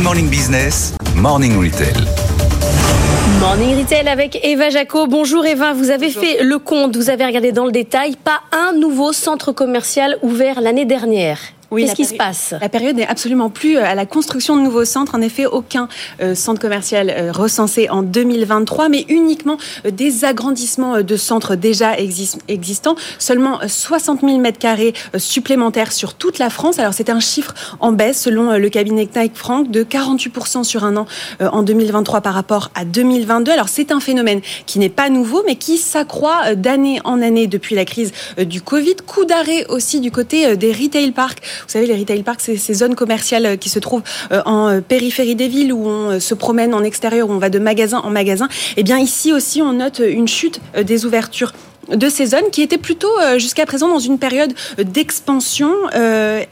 Good Morning Business, Morning Retail. Morning Retail avec Eva Jaco. Bonjour Eva, vous avez fait le compte, vous avez regardé dans le détail, pas un nouveau centre commercial ouvert l'année dernière. Oui, Qu'est-ce qui se passe? La période n'est absolument plus euh, à la construction de nouveaux centres. En effet, aucun euh, centre commercial euh, recensé en 2023, mais uniquement euh, des agrandissements de centres déjà exis- existants. Seulement euh, 60 000 mètres carrés supplémentaires sur toute la France. Alors c'est un chiffre en baisse selon le cabinet Knight Frank de 48% sur un an en 2023 par rapport à 2022. Alors c'est un phénomène qui n'est pas nouveau, mais qui s'accroît d'année en année depuis la crise du Covid. Coup d'arrêt aussi du côté des retail parks. Vous savez, les retail parks, c'est ces zones commerciales euh, qui se trouvent euh, en euh, périphérie des villes où on se promène en extérieur, où on va de magasin en magasin. Et bien ici aussi, on note une chute des ouvertures de ces zones qui étaient plutôt jusqu'à présent dans une période d'expansion.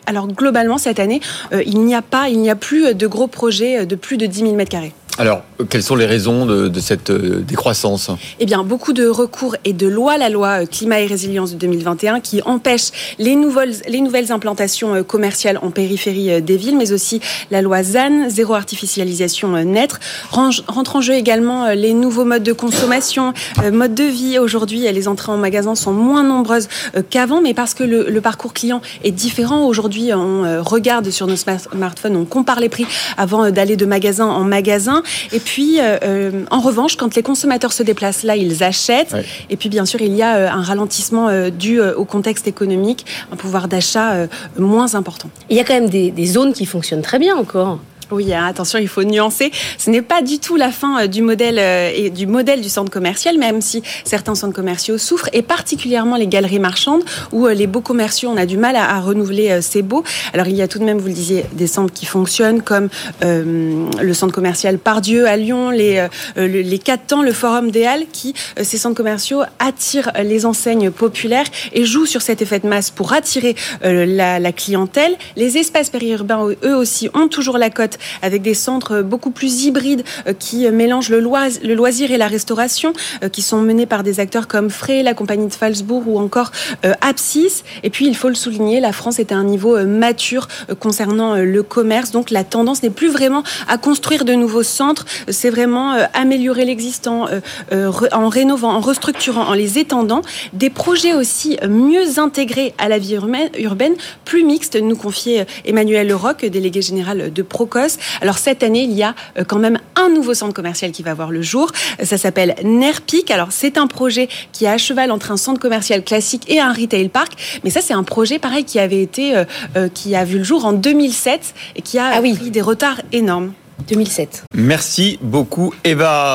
Alors globalement cette année, il n'y a plus de gros projets de plus de 10 000 mètres carrés. Alors, quelles sont les raisons de, de cette euh, décroissance? Eh bien, beaucoup de recours et de lois, la loi euh, climat et résilience de 2021, qui empêche les nouvelles, les nouvelles implantations euh, commerciales en périphérie des villes, mais aussi la loi ZAN, zéro artificialisation nette. Rentre en jeu également les nouveaux modes de consommation, modes de vie. Aujourd'hui, les entrées en magasin sont moins nombreuses qu'avant, mais parce que le, le parcours client est différent. Aujourd'hui, on regarde sur nos smart- smartphones, on compare les prix avant d'aller de magasin en magasin. Et puis, euh, euh, en revanche, quand les consommateurs se déplacent là, ils achètent. Ouais. Et puis, bien sûr, il y a euh, un ralentissement euh, dû euh, au contexte économique, un pouvoir d'achat euh, moins important. Il y a quand même des, des zones qui fonctionnent très bien encore. Oui, hein, attention, il faut nuancer. Ce n'est pas du tout la fin euh, du modèle euh, et du modèle du centre commercial, même si certains centres commerciaux souffrent, et particulièrement les galeries marchandes où euh, les beaux commerciaux, on a du mal à, renouveler ces beaux. Alors il y a tout de même, vous le disiez, des centres qui fonctionnent, comme le centre commercial Pardieu à Lyon, les euh, le- les quatre temps, le Forum des Halles, qui ces centres commerciaux attirent les enseignes populaires et jouent sur cet effet de masse pour attirer la, la clientèle. Les espaces périurbains, eux aussi, ont toujours la cote avec des centres beaucoup plus hybrides euh, qui euh, mélangent le, lois- le loisir et la restauration, euh, qui sont menés par des acteurs comme Frey, la compagnie de Falsbourg ou encore Apsis. Et puis, il faut le souligner, la France est à un niveau mature concernant le commerce. Donc, la tendance n'est plus vraiment à construire de nouveaux centres, c'est vraiment améliorer l'existant en rénovant, en restructurant, en les étendant. Des projets aussi mieux intégrés à la vie urbaine, plus mixtes, nous confiait Emmanuel Leroc, délégué général de Procos. Alors cette année, il y a euh, quand même un nouveau centre commercial qui va voir le jour. Ça s'appelle Nerpic. Alors c'est un projet qui est à cheval entre un centre commercial classique et un retail park. Mais ça, c'est un projet pareil qui avait été, euh, euh, qui a vu le jour en 2007 et qui a Ah oui. pris des retards énormes. 2007. Merci beaucoup, Eva.